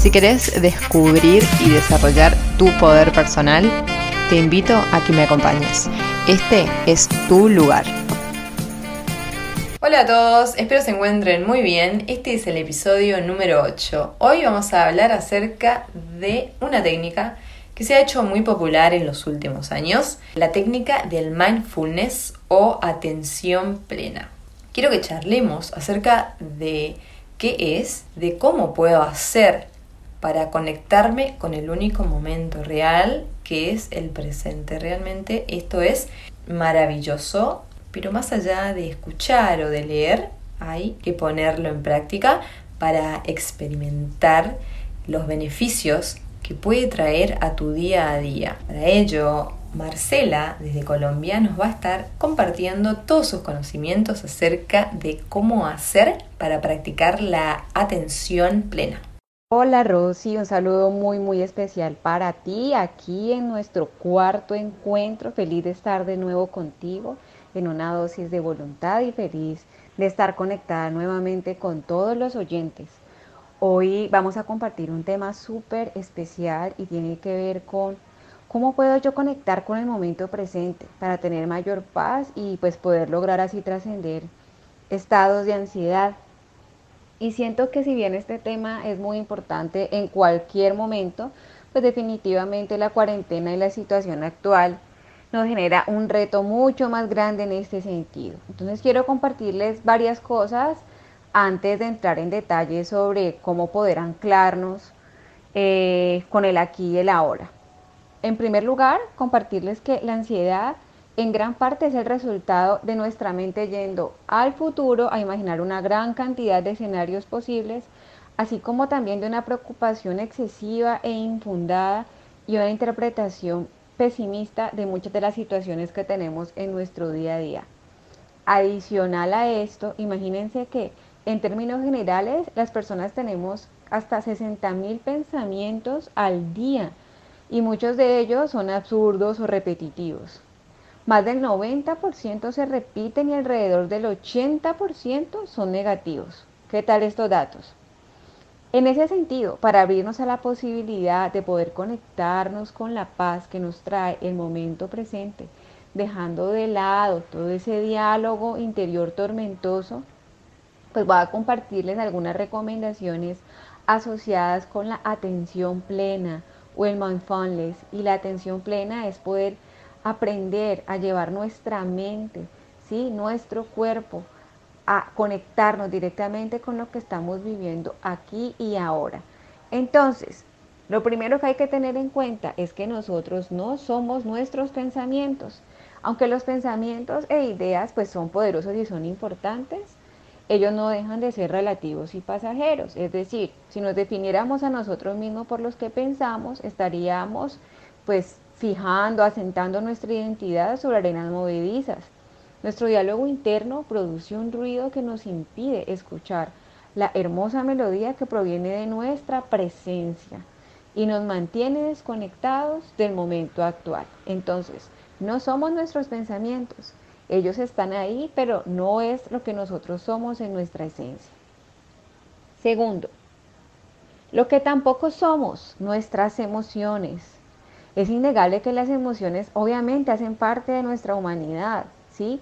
Si querés descubrir y desarrollar tu poder personal, te invito a que me acompañes. Este es tu lugar. Hola a todos, espero se encuentren muy bien. Este es el episodio número 8. Hoy vamos a hablar acerca de una técnica que se ha hecho muy popular en los últimos años, la técnica del mindfulness o atención plena. Quiero que charlemos acerca de qué es, de cómo puedo hacer para conectarme con el único momento real que es el presente. Realmente esto es maravilloso pero más allá de escuchar o de leer, hay que ponerlo en práctica para experimentar los beneficios que puede traer a tu día a día. Para ello, Marcela, desde Colombia, nos va a estar compartiendo todos sus conocimientos acerca de cómo hacer para practicar la atención plena. Hola Rosy, un saludo muy muy especial para ti aquí en nuestro cuarto encuentro. Feliz de estar de nuevo contigo en una dosis de voluntad y feliz de estar conectada nuevamente con todos los oyentes. Hoy vamos a compartir un tema súper especial y tiene que ver con cómo puedo yo conectar con el momento presente para tener mayor paz y pues poder lograr así trascender estados de ansiedad. Y siento que si bien este tema es muy importante en cualquier momento, pues definitivamente la cuarentena y la situación actual nos genera un reto mucho más grande en este sentido. Entonces quiero compartirles varias cosas antes de entrar en detalle sobre cómo poder anclarnos eh, con el aquí y el ahora. En primer lugar, compartirles que la ansiedad en gran parte es el resultado de nuestra mente yendo al futuro a imaginar una gran cantidad de escenarios posibles, así como también de una preocupación excesiva e infundada y una interpretación pesimista de muchas de las situaciones que tenemos en nuestro día a día. Adicional a esto, imagínense que en términos generales las personas tenemos hasta 60 mil pensamientos al día y muchos de ellos son absurdos o repetitivos. Más del 90% se repiten y alrededor del 80% son negativos. ¿Qué tal estos datos? En ese sentido, para abrirnos a la posibilidad de poder conectarnos con la paz que nos trae el momento presente, dejando de lado todo ese diálogo interior tormentoso, pues voy a compartirles algunas recomendaciones asociadas con la atención plena o el mindfulness. Y la atención plena es poder aprender a llevar nuestra mente, ¿sí? nuestro cuerpo, a conectarnos directamente con lo que estamos viviendo aquí y ahora. Entonces, lo primero que hay que tener en cuenta es que nosotros no somos nuestros pensamientos. Aunque los pensamientos e ideas pues son poderosos y son importantes, ellos no dejan de ser relativos y pasajeros. Es decir, si nos definiéramos a nosotros mismos por los que pensamos, estaríamos pues fijando, asentando nuestra identidad sobre arenas movedizas. Nuestro diálogo interno produce un ruido que nos impide escuchar la hermosa melodía que proviene de nuestra presencia y nos mantiene desconectados del momento actual. Entonces, no somos nuestros pensamientos. Ellos están ahí, pero no es lo que nosotros somos en nuestra esencia. Segundo, lo que tampoco somos, nuestras emociones. Es innegable que las emociones obviamente hacen parte de nuestra humanidad, ¿sí?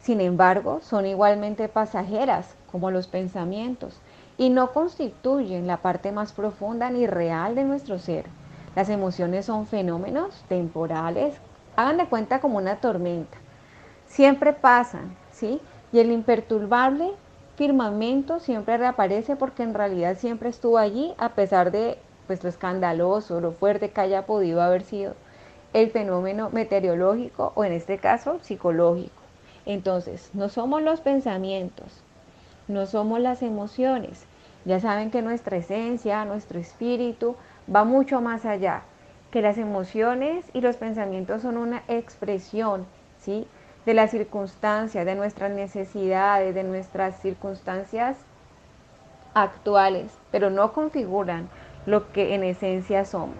Sin embargo, son igualmente pasajeras como los pensamientos y no constituyen la parte más profunda ni real de nuestro ser. Las emociones son fenómenos temporales, hagan de cuenta como una tormenta. Siempre pasan, ¿sí? Y el imperturbable firmamento siempre reaparece porque en realidad siempre estuvo allí a pesar de pues, lo escandaloso, lo fuerte que haya podido haber sido el fenómeno meteorológico o en este caso psicológico. Entonces, no somos los pensamientos, no somos las emociones. Ya saben que nuestra esencia, nuestro espíritu va mucho más allá. que las emociones y los pensamientos son una expresión, ¿sí? De las circunstancias, de nuestras necesidades, de nuestras circunstancias actuales, pero no configuran lo que en esencia somos.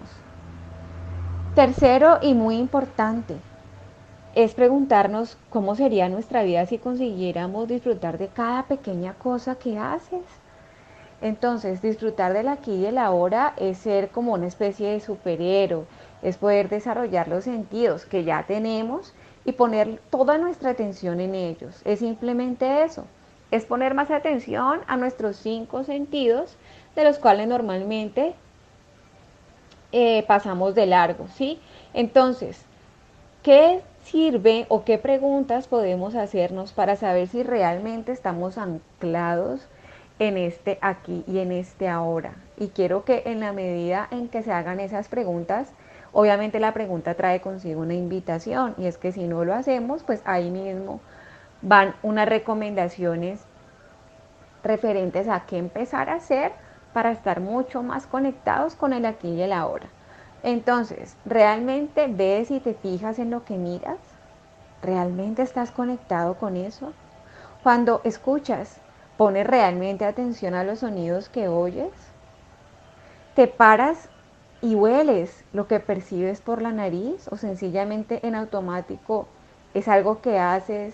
Tercero y muy importante es preguntarnos cómo sería nuestra vida si consiguiéramos disfrutar de cada pequeña cosa que haces. Entonces, disfrutar del aquí y el ahora es ser como una especie de superhéroe, es poder desarrollar los sentidos que ya tenemos y poner toda nuestra atención en ellos. Es simplemente eso, es poner más atención a nuestros cinco sentidos, de los cuales normalmente eh, pasamos de largo, ¿sí? Entonces, ¿qué sirve o qué preguntas podemos hacernos para saber si realmente estamos anclados en este aquí y en este ahora? Y quiero que en la medida en que se hagan esas preguntas, obviamente la pregunta trae consigo una invitación y es que si no lo hacemos, pues ahí mismo van unas recomendaciones referentes a qué empezar a hacer para estar mucho más conectados con el aquí y el ahora. Entonces, ¿realmente ves y te fijas en lo que miras? ¿Realmente estás conectado con eso? Cuando escuchas, ¿pones realmente atención a los sonidos que oyes? ¿Te paras y hueles lo que percibes por la nariz o sencillamente en automático es algo que haces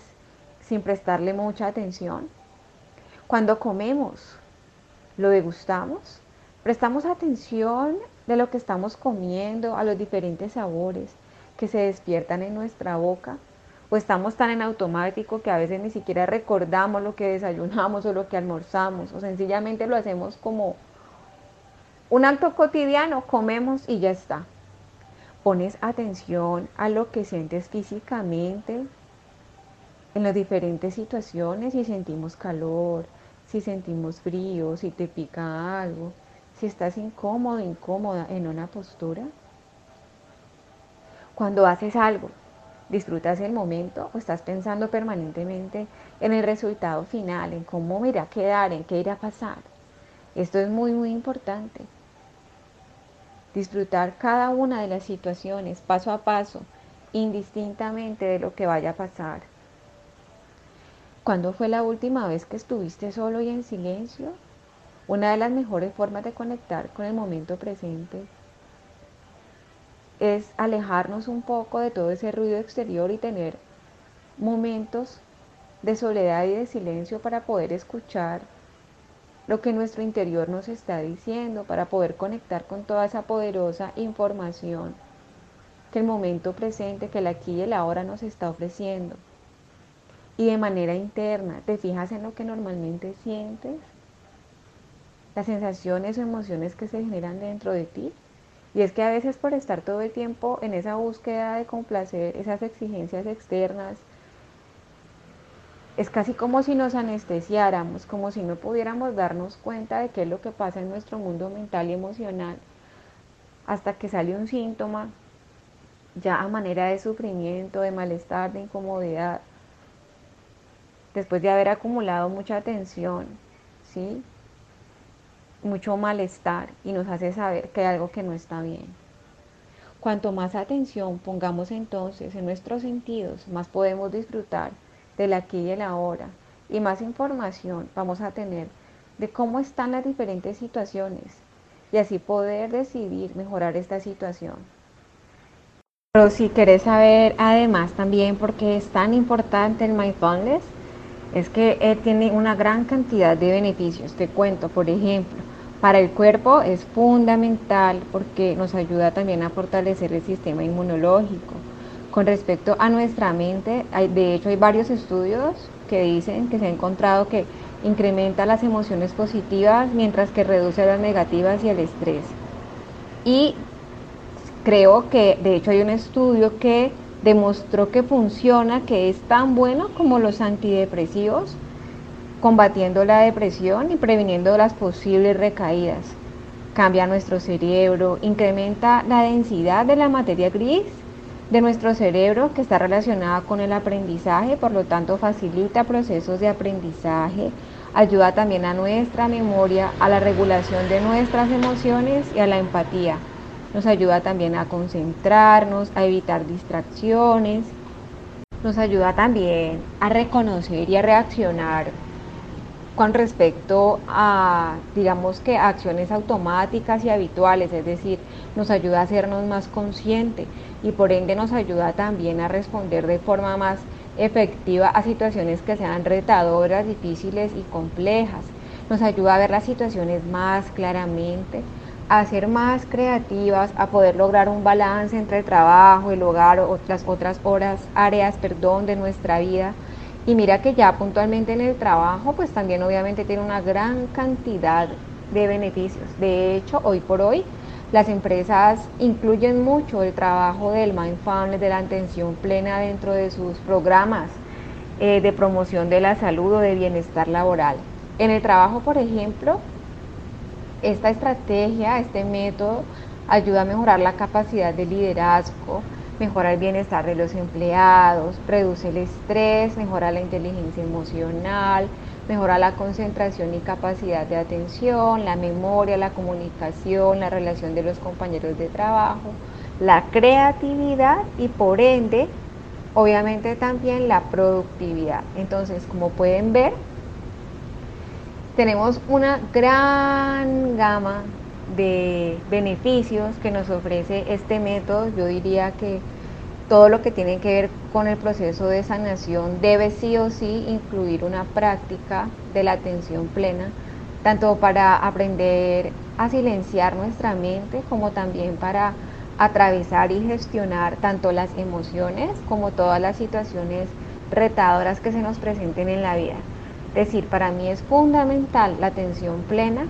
sin prestarle mucha atención? Cuando comemos, ¿lo degustamos? ¿Prestamos atención de lo que estamos comiendo, a los diferentes sabores que se despiertan en nuestra boca? ¿O estamos tan en automático que a veces ni siquiera recordamos lo que desayunamos o lo que almorzamos? ¿O sencillamente lo hacemos como un acto cotidiano? Comemos y ya está. Pones atención a lo que sientes físicamente en las diferentes situaciones y sentimos calor, si sentimos frío, si te pica algo, si estás incómodo, incómoda en una postura. Cuando haces algo, ¿disfrutas el momento o estás pensando permanentemente en el resultado final, en cómo irá a quedar, en qué irá a pasar? Esto es muy, muy importante. Disfrutar cada una de las situaciones paso a paso, indistintamente de lo que vaya a pasar. ¿Cuándo fue la última vez que estuviste solo y en silencio? Una de las mejores formas de conectar con el momento presente es alejarnos un poco de todo ese ruido exterior y tener momentos de soledad y de silencio para poder escuchar lo que nuestro interior nos está diciendo, para poder conectar con toda esa poderosa información que el momento presente, que el aquí y el ahora nos está ofreciendo y de manera interna te fijas en lo que normalmente sientes, las sensaciones o emociones que se generan dentro de ti. Y es que a veces por estar todo el tiempo en esa búsqueda de complacer esas exigencias externas, es casi como si nos anestesiáramos, como si no pudiéramos darnos cuenta de qué es lo que pasa en nuestro mundo mental y emocional, hasta que sale un síntoma ya a manera de sufrimiento, de malestar, de incomodidad, después de haber acumulado mucha tensión, ¿sí? mucho malestar y nos hace saber que hay algo que no está bien. Cuanto más atención pongamos entonces en nuestros sentidos, más podemos disfrutar del aquí y el ahora y más información vamos a tener de cómo están las diferentes situaciones y así poder decidir mejorar esta situación. Pero si querés saber además también por qué es tan importante el mindfulness, es que eh, tiene una gran cantidad de beneficios. Te cuento, por ejemplo, para el cuerpo es fundamental porque nos ayuda también a fortalecer el sistema inmunológico. Con respecto a nuestra mente, de hecho hay varios estudios que dicen que se ha encontrado que incrementa las emociones positivas mientras que reduce las negativas y el estrés. Y creo que de hecho hay un estudio que demostró que funciona, que es tan bueno como los antidepresivos, combatiendo la depresión y previniendo las posibles recaídas. Cambia nuestro cerebro, incrementa la densidad de la materia gris de nuestro cerebro que está relacionada con el aprendizaje, por lo tanto facilita procesos de aprendizaje, ayuda también a nuestra memoria, a la regulación de nuestras emociones y a la empatía. Nos ayuda también a concentrarnos, a evitar distracciones, nos ayuda también a reconocer y a reaccionar con respecto a, digamos que, acciones automáticas y habituales, es decir, nos ayuda a hacernos más consciente y por ende nos ayuda también a responder de forma más efectiva a situaciones que sean retadoras, difíciles y complejas. Nos ayuda a ver las situaciones más claramente, a ser más creativas, a poder lograr un balance entre el trabajo, el hogar o las otras horas, áreas, perdón, de nuestra vida y mira que ya puntualmente en el trabajo, pues también obviamente tiene una gran cantidad de beneficios. De hecho, hoy por hoy, las empresas incluyen mucho el trabajo del mindfulness, de la atención plena dentro de sus programas eh, de promoción de la salud o de bienestar laboral. En el trabajo, por ejemplo, esta estrategia, este método, ayuda a mejorar la capacidad de liderazgo, mejora el bienestar de los empleados, reduce el estrés, mejora la inteligencia emocional, mejora la concentración y capacidad de atención, la memoria, la comunicación, la relación de los compañeros de trabajo, la creatividad y por ende, obviamente también la productividad. Entonces, como pueden ver, tenemos una gran gama de beneficios que nos ofrece este método, yo diría que todo lo que tiene que ver con el proceso de sanación debe sí o sí incluir una práctica de la atención plena, tanto para aprender a silenciar nuestra mente como también para atravesar y gestionar tanto las emociones como todas las situaciones retadoras que se nos presenten en la vida. Es decir, para mí es fundamental la atención plena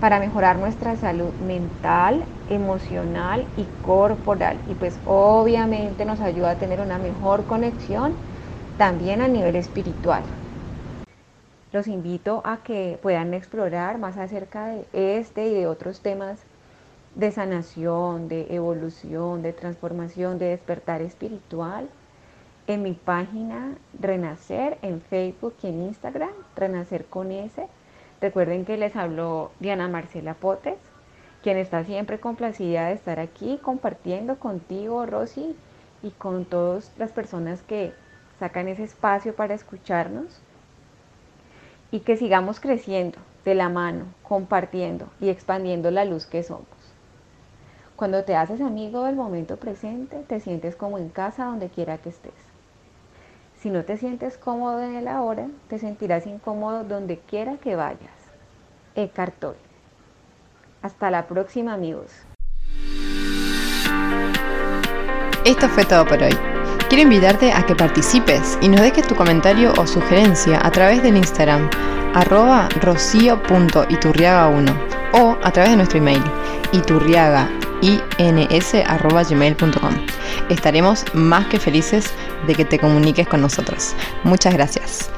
para mejorar nuestra salud mental, emocional y corporal. Y pues obviamente nos ayuda a tener una mejor conexión también a nivel espiritual. Los invito a que puedan explorar más acerca de este y de otros temas de sanación, de evolución, de transformación, de despertar espiritual en mi página Renacer en Facebook y en Instagram, Renacer con S Recuerden que les habló Diana Marcela Potes, quien está siempre complacida de estar aquí compartiendo contigo, Rosy, y con todas las personas que sacan ese espacio para escucharnos. Y que sigamos creciendo de la mano, compartiendo y expandiendo la luz que somos. Cuando te haces amigo del momento presente, te sientes como en casa donde quiera que estés. Si no te sientes cómodo en el ahora, te sentirás incómodo donde quiera que vayas. Eckhart Tolle. Hasta la próxima amigos. Esto fue todo por hoy. Quiero invitarte a que participes y nos dejes tu comentario o sugerencia a través del Instagram arroba rocío.iturriaga1 o a través de nuestro email iturriagains.gmail.com Estaremos más que felices de que te comuniques con nosotros. Muchas gracias.